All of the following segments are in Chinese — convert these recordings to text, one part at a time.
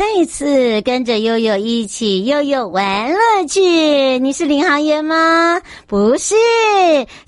再一次跟着悠悠一起悠悠玩乐趣，你是领航员吗？不是，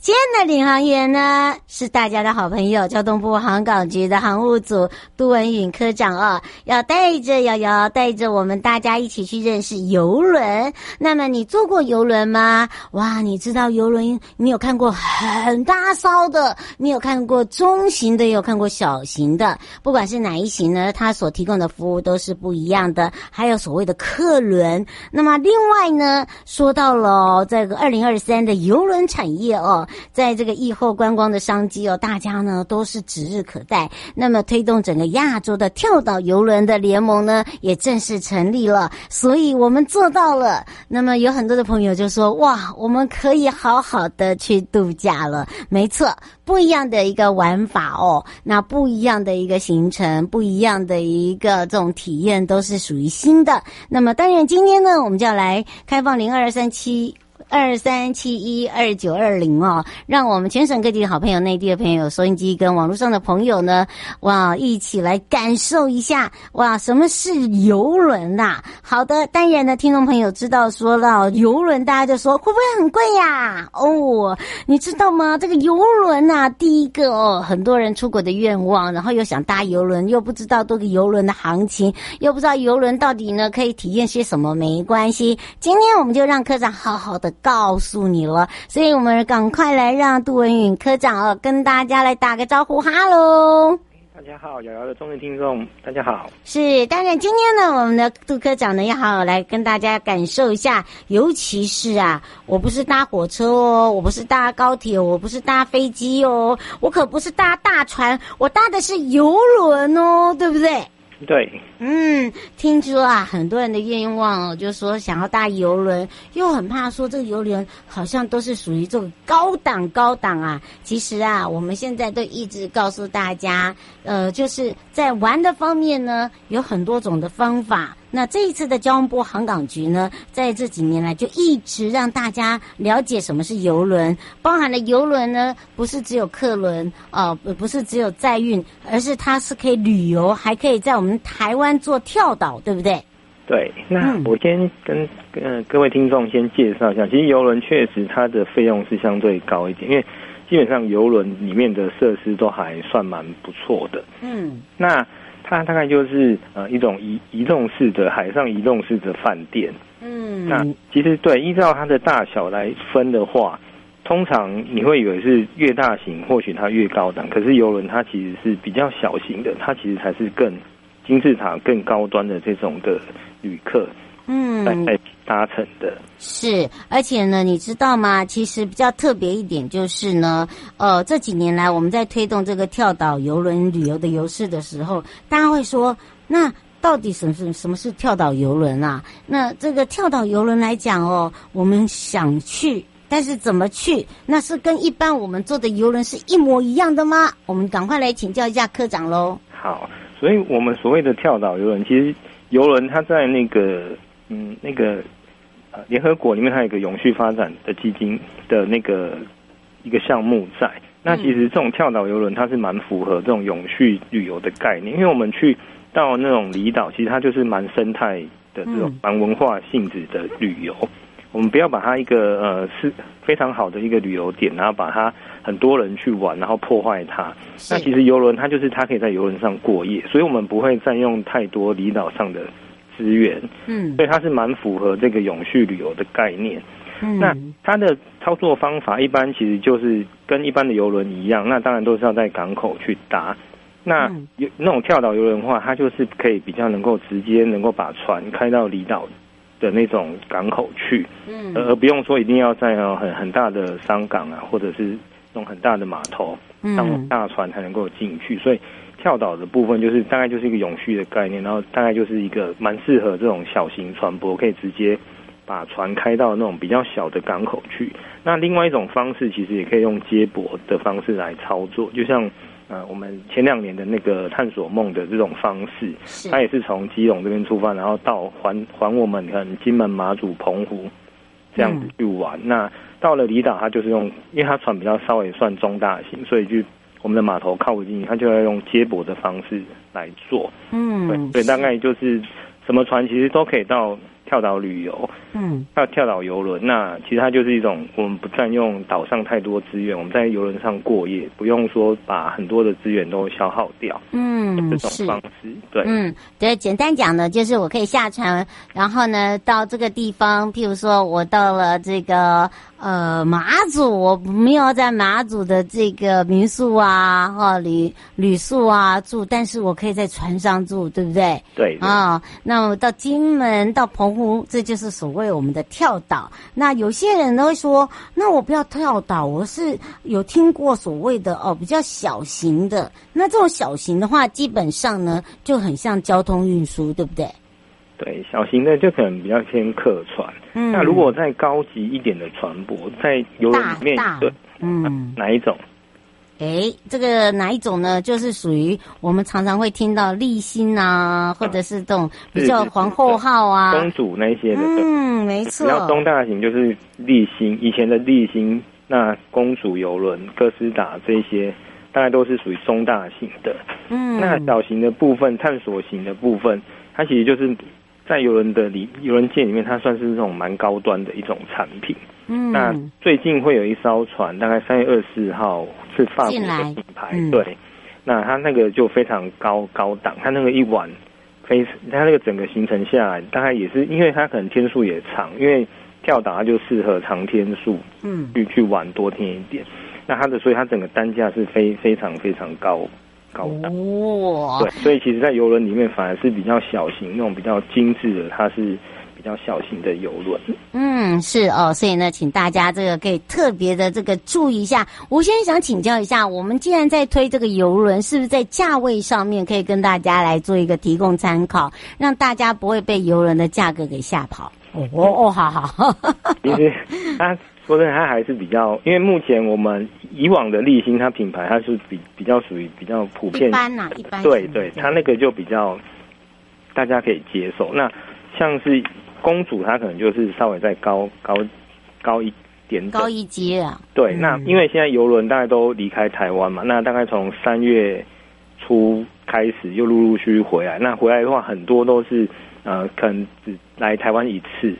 今天的领航员呢是大家的好朋友，交通部航港局的航务组杜文允科长哦，要带着瑶瑶，带着我们大家一起去认识游轮。那么你坐过游轮吗？哇，你知道游轮？你有看过很大艘的，你有看过中型的，也有看过小型的。不管是哪一型呢，它所提供的服务都是不一。一样的，还有所谓的客轮。那么另外呢，说到了这个二零二三的邮轮产业哦，在这个疫后观光的商机哦，大家呢都是指日可待。那么推动整个亚洲的跳岛邮轮的联盟呢，也正式成立了。所以我们做到了。那么有很多的朋友就说：哇，我们可以好好的去度假了。没错，不一样的一个玩法哦，那不一样的一个行程，不一样的一个这种体验。都是属于新的。那么当然，今天呢，我们就要来开放零二三七。二三七一二九二零哦，让我们全省各地的好朋友、内地的朋友、收音机跟网络上的朋友呢，哇，一起来感受一下哇，什么是游轮呐？好的，当然呢，听众朋友知道说到游轮，大家就说会不会很贵呀？哦，你知道吗？这个游轮呐，第一个哦，很多人出国的愿望，然后又想搭游轮，又不知道这个游轮的行情，又不知道游轮到底呢可以体验些什么？没关系，今天我们就让科长好好的。告诉你了，所以我们赶快来让杜文允科长哦，跟大家来打个招呼，哈喽！大家好，瑶瑶的中文听众，大家好。是，当然今天呢，我们的杜科长呢，要好好来跟大家感受一下，尤其是啊，我不是搭火车哦，我不是搭高铁，我不是搭飞机哦，我可不是搭大船，我搭的是游轮哦，对不对？对，嗯，听说啊，很多人的愿望哦，就是说想要搭游轮，又很怕说这个游轮好像都是属于这个高档高档啊。其实啊，我们现在都一直告诉大家，呃，就是在玩的方面呢，有很多种的方法。那这一次的交通部航港局呢，在这几年来就一直让大家了解什么是游轮，包含了游轮呢，不是只有客轮啊，不不是只有载运，而是它是可以旅游，还可以在我们台湾做跳岛，对不对？对。那我先跟呃各位听众先介绍一下，其实游轮确实它的费用是相对高一点，因为基本上游轮里面的设施都还算蛮不错的。嗯。那。它大概就是呃一种移移动式的海上移动式的饭店。嗯，那其实对，依照它的大小来分的话，通常你会以为是越大型，或许它越高档。可是游轮它其实是比较小型的，它其实才是更金字塔、更高端的这种的旅客。嗯，来搭乘的是，而且呢，你知道吗？其实比较特别一点就是呢，呃，这几年来我们在推动这个跳岛游轮旅游的游市的时候，大家会说，那到底什么是什么是跳岛游轮啊？那这个跳岛游轮来讲哦，我们想去，但是怎么去？那是跟一般我们坐的游轮是一模一样的吗？我们赶快来请教一下科长喽。好，所以我们所谓的跳岛游轮，其实游轮它在那个。嗯，那个呃，联合国里面它有一个永续发展的基金的那个一个项目在。那其实这种跳岛游轮它是蛮符合这种永续旅游的概念，因为我们去到那种离岛，其实它就是蛮生态的这种蛮文化性质的旅游。我们不要把它一个呃是非常好的一个旅游点，然后把它很多人去玩，然后破坏它。那其实游轮它就是它可以在游轮上过夜，所以我们不会占用太多离岛上的。资源，嗯，所以它是蛮符合这个永续旅游的概念。嗯，那它的操作方法一般其实就是跟一般的游轮一样，那当然都是要在港口去搭。那有那种跳岛游轮的话，它就是可以比较能够直接能够把船开到离岛的那种港口去，嗯，而不用说一定要在很很大的商港啊，或者是那种很大的码头，让大船才能够进去，所以。跳岛的部分就是大概就是一个永续的概念，然后大概就是一个蛮适合这种小型船舶可以直接把船开到那种比较小的港口去。那另外一种方式其实也可以用接驳的方式来操作，就像呃，我们前两年的那个探索梦的这种方式，它也是从基隆这边出发，然后到环环我们可能金门、马祖、澎湖这样子去玩。嗯、那到了离岛，它就是用，因为它船比较稍微算中大型，所以就我们的码头靠不近，它就要用接驳的方式来做。嗯，对，所以大概就是什么船其实都可以到。跳岛旅游，嗯，还有跳岛游轮，那其实它就是一种我们不占用岛上太多资源，我们在游轮上过夜，不用说把很多的资源都消耗掉，嗯，这种方式，对，嗯，对，简单讲呢，就是我可以下船，然后呢到这个地方，譬如说我到了这个。呃，马祖我没有在马祖的这个民宿啊，哈旅旅宿啊住，但是我可以在船上住，对不对？对啊，那么到金门、到澎湖，这就是所谓我们的跳岛。那有些人都会说，那我不要跳岛，我是有听过所谓的哦，比较小型的。那这种小型的话，基本上呢就很像交通运输，对不对？对，小型的就可能比较偏客船。嗯，那如果再高级一点的船舶，在游轮里面，对，嗯，哪一种？哎，这个哪一种呢？就是属于我们常常会听到立新啊，或者是这种比较皇后号啊、公主那些的。嗯，没错。然后中大型就是立新，以前的立新，那公主游轮、哥斯达这些，大概都是属于中大型的。嗯，那小型的部分、探索型的部分，它其实就是。在游轮的里游轮界里面，它算是这种蛮高端的一种产品。嗯，那最近会有一艘船，大概三月二十四号是法国的品牌，嗯、对。那它那个就非常高高档，它那个一晚飞，它那个整个行程下来，大概也是因为它可能天数也长，因为跳岛它就适合长天数，嗯，去去玩多天一点。那它的所以它整个单价是非非常非常高。高档，对，所以其实，在游轮里面反而是比较小型那种比较精致的，它是比较小型的游轮。嗯，是哦，所以呢，请大家这个可以特别的这个注意一下。我现在想请教一下，我们既然在推这个游轮，是不是在价位上面可以跟大家来做一个提供参考，让大家不会被游轮的价格给吓跑？哦哦，好好。其实它。说真的，它还是比较，因为目前我们以往的立新，它品牌它是比比较属于比较普遍，一般呐、啊，一般。对对，它那个就比较大家可以接受。那像是公主，它可能就是稍微再高高高一点点，高一阶啊。对，那因为现在游轮大概都离开台湾嘛，那大概从三月初开始又陆陆续续回来，那回来的话很多都是呃，可能只来台湾一次。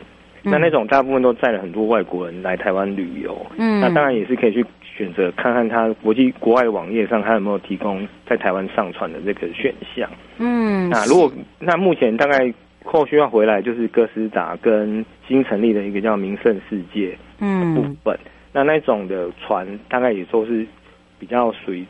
那那种大部分都载了很多外国人来台湾旅游，嗯，那当然也是可以去选择看看他国际国外的网页上他有没有提供在台湾上船的这个选项，嗯，那如果那目前大概后续要回来就是哥斯达跟新成立的一个叫名胜世界嗯。部分，嗯，那那种的船大概也都是比较属于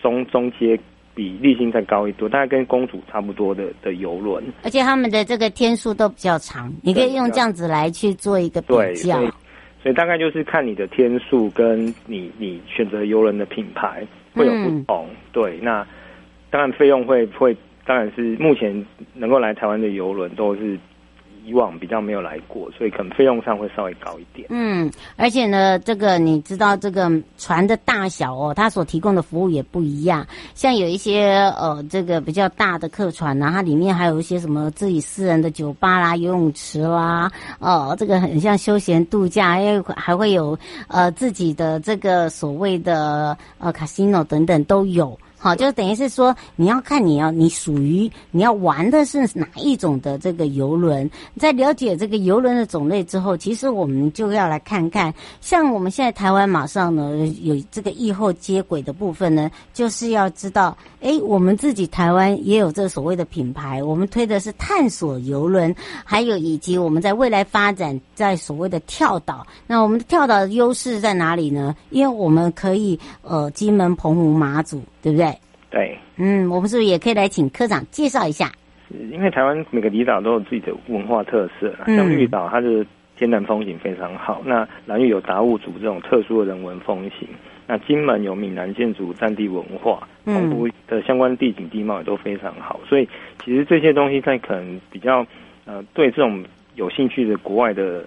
中中阶。比立新再高一多，大概跟公主差不多的的游轮，而且他们的这个天数都比较长，你可以用这样子来去做一个比较。对，所以大概就是看你的天数跟你你选择游轮的品牌会有不同。嗯、对，那当然费用会会，当然是目前能够来台湾的游轮都是。以往比较没有来过，所以可能费用上会稍微高一点。嗯，而且呢，这个你知道，这个船的大小哦，它所提供的服务也不一样。像有一些呃，这个比较大的客船呢，它里面还有一些什么自己私人的酒吧啦、游泳池啦，哦，这个很像休闲度假，因为还会有呃自己的这个所谓的呃 casino 等等都有。好，就等于是说，你要看你要你属于你要玩的是哪一种的这个游轮。在了解这个游轮的种类之后，其实我们就要来看看，像我们现在台湾马上呢有这个疫后接轨的部分呢，就是要知道，哎，我们自己台湾也有这所谓的品牌，我们推的是探索游轮，还有以及我们在未来发展在所谓的跳岛。那我们的跳岛的优势在哪里呢？因为我们可以呃，金门、澎湖、马祖。对不对？对，嗯，我们是不是也可以来请科长介绍一下？因为台湾每个离岛都有自己的文化特色，像绿岛，它的天然风景非常好；那兰屿有达悟族这种特殊的人文风情；那金门有闽南建筑、战地文化，澎湖的相关地景地貌也都非常好。所以，其实这些东西在可能比较呃，对这种有兴趣的国外的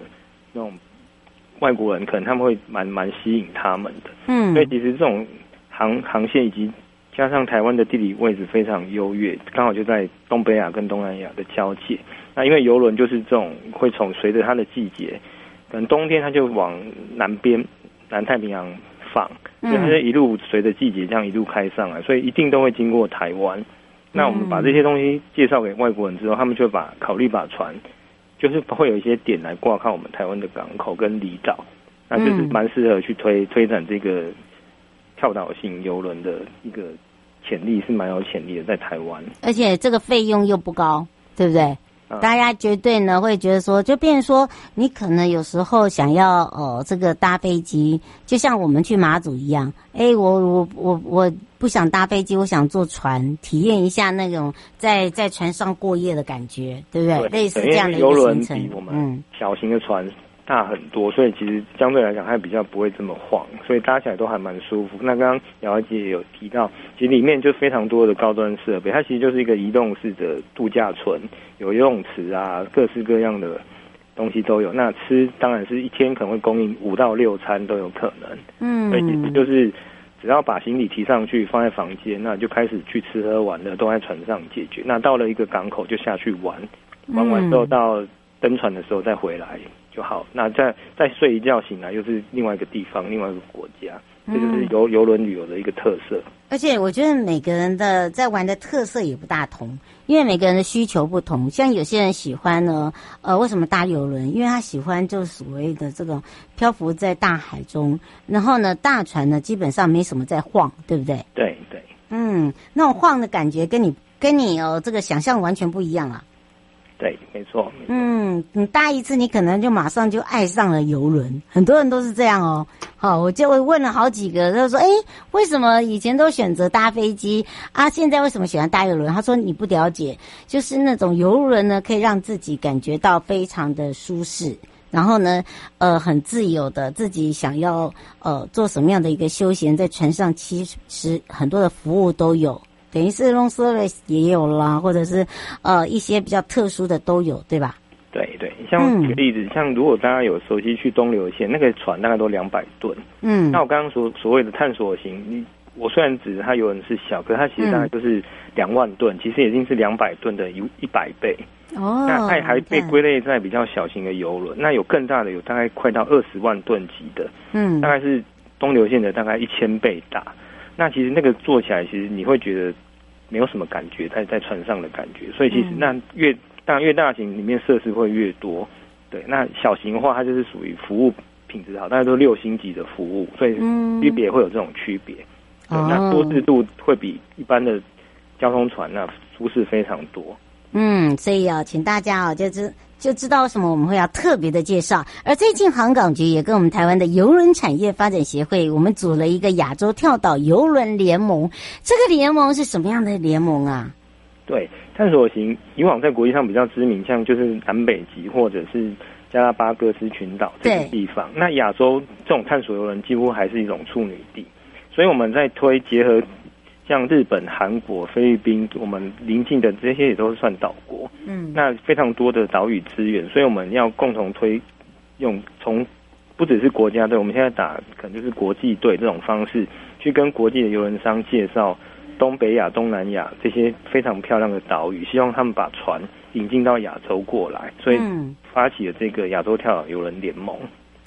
那种外国人，可能他们会蛮蛮吸引他们的。嗯，所以其实这种。航航线以及加上台湾的地理位置非常优越，刚好就在东北亚跟东南亚的交界。那因为游轮就是这种会从随着它的季节，可能冬天它就往南边南太平洋放，所以它就一路随着季节这样一路开上来，所以一定都会经过台湾。那我们把这些东西介绍给外国人之后，他们就把考虑把船，就是会有一些点来挂靠我们台湾的港口跟离岛，那就是蛮适合去推推展这个跳岛型游轮的一个潜力是蛮有潜力的，在台湾，而且这个费用又不高，对不对？大家绝对呢会觉得说，就变成说，你可能有时候想要哦这个搭飞机，就像我们去马祖一样，哎，我我我我不想搭飞机，我想坐船，体验一下那种在在船上过夜的感觉，对不对？对类似这样的一个行程，嗯，小型的船。大很多，所以其实相对来讲还比较不会这么晃，所以搭起来都还蛮舒服。那刚刚姚姐也有提到，其实里面就非常多的高端设备，它其实就是一个移动式的度假村，有游泳池啊，各式各样的东西都有。那吃当然是一天可能会供应五到六餐都有可能，嗯，所以就是只要把行李提上去放在房间，那就开始去吃喝玩乐都在船上解决。那到了一个港口就下去玩，玩完之后到登船的时候再回来。就好，那再再睡一觉醒来又是另外一个地方，另外一个国家，这就是游游轮旅游的一个特色。而且我觉得每个人的在玩的特色也不大同，因为每个人的需求不同。像有些人喜欢呢，呃，为什么搭游轮？因为他喜欢就是所谓的这个漂浮在大海中，然后呢，大船呢基本上没什么在晃，对不对？对对，嗯，那种晃的感觉跟你跟你哦这个想象完全不一样啊。对，没错。嗯，你搭一次，你可能就马上就爱上了游轮。很多人都是这样哦。好，我就问了好几个，他说：“哎，为什么以前都选择搭飞机啊？现在为什么喜欢搭游轮？”他说：“你不了解，就是那种游轮呢，可以让自己感觉到非常的舒适，然后呢，呃，很自由的，自己想要呃做什么样的一个休闲，在船上其实很多的服务都有。”等于是 room service 也有啦，或者是呃一些比较特殊的都有，对吧？对对，像举个例子，嗯、像如果大家有熟悉去东流线，那个船大概都两百吨。嗯，那我刚刚所所谓的探索型，你我虽然指它有人是小，可是它其实大概就是两万吨，嗯、其实已经是两百吨的一一百倍。哦，那它还被归类在比较小型的游轮，那有更大的，有大概快到二十万吨级的。嗯，大概是东流线的大概一千倍大。那其实那个做起来，其实你会觉得没有什么感觉，在在船上的感觉。所以其实那越当然越大型，里面设施会越多。对，那小型的话，它就是属于服务品质好，大家都六星级的服务，所以区别会有这种区别。对，那舒适度会比一般的交通船那舒适非常多。嗯，所以啊，请大家啊，就知。就知道为什么我们会要特别的介绍。而最近航港局也跟我们台湾的邮轮产业发展协会，我们组了一个亚洲跳岛邮轮联盟。这个联盟是什么样的联盟啊？对，探索型以往在国际上比较知名，像就是南北极或者是加拉巴哥斯群岛这些地方。那亚洲这种探索游轮几乎还是一种处女地，所以我们在推结合。像日本、韩国、菲律宾，我们邻近的这些也都是算岛国。嗯，那非常多的岛屿资源，所以我们要共同推用从不只是国家队，我们现在打可能就是国际队这种方式，去跟国际的游轮商介绍东北亚、东南亚这些非常漂亮的岛屿，希望他们把船引进到亚洲过来，所以发起了这个亚洲跳岛游轮联盟。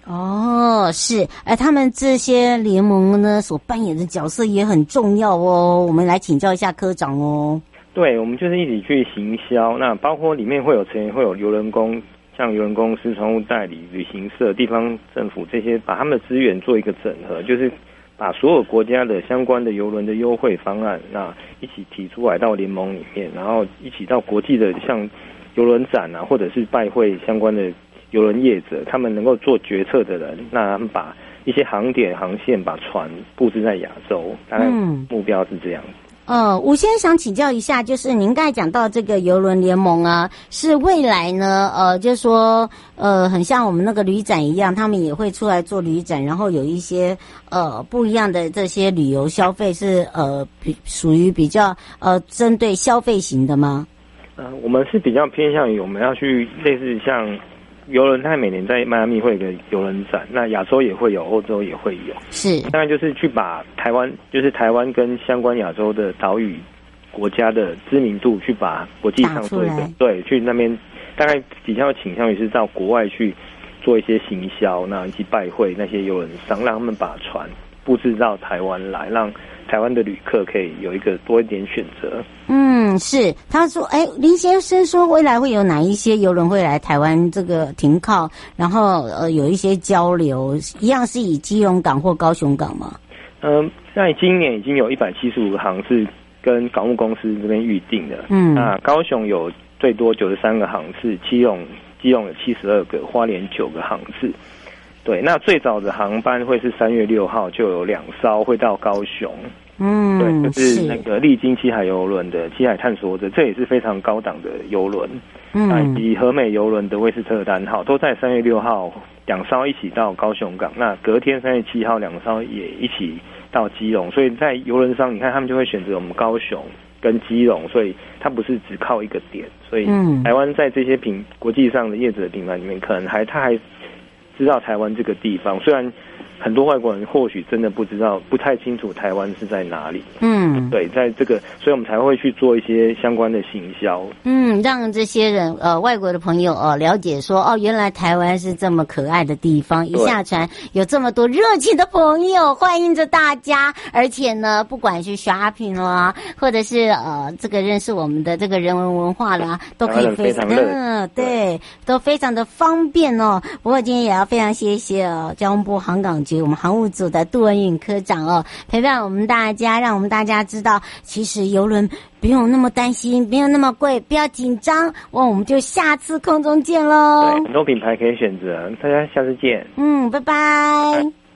哦，是，而他们这些联盟呢，所扮演的角色也很重要哦。我们来请教一下科长哦。对，我们就是一起去行销，那包括里面会有成员，会有游轮公，像游轮公司、船务代理、旅行社、地方政府这些，把他们的资源做一个整合，就是把所有国家的相关的游轮的优惠方案，那一起提出来到联盟里面，然后一起到国际的像游轮展啊，或者是拜会相关的。邮轮业者，他们能够做决策的人，那他们把一些航点、航线，把船布置在亚洲，大概目标是这样。嗯、呃，我先想请教一下，就是您刚才讲到这个游轮联盟啊，是未来呢？呃，就是说，呃，很像我们那个旅展一样，他们也会出来做旅展，然后有一些呃不一样的这些旅游消费是呃比属于比较呃针对消费型的吗？呃，我们是比较偏向于我们要去类似像。游轮它每年在迈阿密会有个游轮展，那亚洲也会有，欧洲也会有。是，当然就是去把台湾，就是台湾跟相关亚洲的岛屿国家的知名度，去把国际上做一个对，去那边大概比较倾向于是到国外去做一些行销，那以及拜会那些游轮商，让他们把船布置到台湾来，让。台湾的旅客可以有一个多一点选择。嗯，是。他说：“哎，林先生说，未来会有哪一些游轮会来台湾这个停靠，然后呃有一些交流，一样是以基隆港或高雄港吗？”嗯，在今年已经有一百七十五个航次跟港务公司这边预定的。嗯，那高雄有最多九十三个航次，基隆基隆有七十二个，花莲九个航次。对，那最早的航班会是三月六号，就有两艘会到高雄。嗯，对，就是那个历经七海游轮的七海探索者，这也是非常高档的游轮。嗯，以及和美游轮的威斯特丹号都在三月六号两艘一起到高雄港。那隔天三月七号两艘也一起到基隆。所以在游轮上，你看他们就会选择我们高雄跟基隆，所以它不是只靠一个点。所以，台湾在这些品国际上的业者的品牌里面，可能还它还。知道台湾这个地方，虽然很多外国人或许真的不知道，不太清楚台湾是在哪里。嗯，对，在这个，所以我们才会去做一些相关的行销。嗯，让这些人呃，外国的朋友呃，了解说哦，原来台湾是这么可爱的地方。一下船有这么多热情的朋友欢迎着大家，而且呢，不管是 shopping 啦，或者是呃，这个认识我们的这个人文文化啦，都可以非常嗯，对，都非常的方便哦。不过今天也要。非常谢谢哦，交通部航港局我们航务组的杜文颖科长哦，陪伴我们大家，让我们大家知道，其实游轮不用那么担心，没有那么贵，不要紧张。哇，我们就下次空中见喽！对，很多品牌可以选择，大家下次见。嗯，拜拜。拜